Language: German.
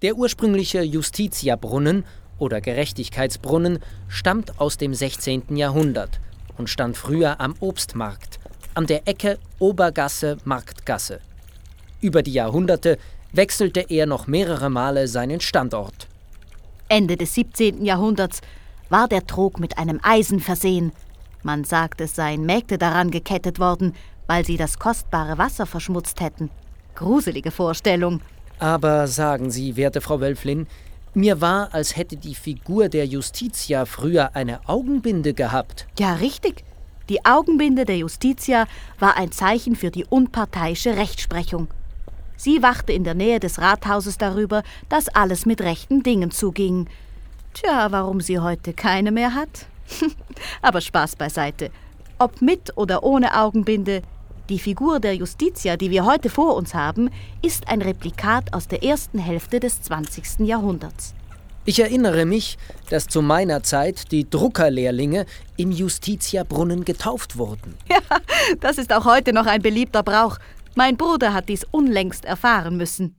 Der ursprüngliche Justitiabrunnen oder Gerechtigkeitsbrunnen stammt aus dem 16. Jahrhundert und stand früher am Obstmarkt, an der Ecke Obergasse-Marktgasse. Über die Jahrhunderte wechselte er noch mehrere Male seinen Standort. Ende des 17. Jahrhunderts war der Trog mit einem Eisen versehen. Man sagt, es seien Mägde daran gekettet worden, weil sie das kostbare Wasser verschmutzt hätten. Gruselige Vorstellung. Aber sagen Sie, werte Frau Wölflin, mir war, als hätte die Figur der Justitia früher eine Augenbinde gehabt. Ja, richtig. Die Augenbinde der Justitia war ein Zeichen für die unparteiische Rechtsprechung. Sie wachte in der Nähe des Rathauses darüber, dass alles mit rechten Dingen zuging. Tja, warum sie heute keine mehr hat? Aber Spaß beiseite. Ob mit oder ohne Augenbinde, die Figur der Justitia, die wir heute vor uns haben, ist ein Replikat aus der ersten Hälfte des 20. Jahrhunderts. Ich erinnere mich, dass zu meiner Zeit die Druckerlehrlinge im Justitiabrunnen getauft wurden. Ja, das ist auch heute noch ein beliebter Brauch. Mein Bruder hat dies unlängst erfahren müssen.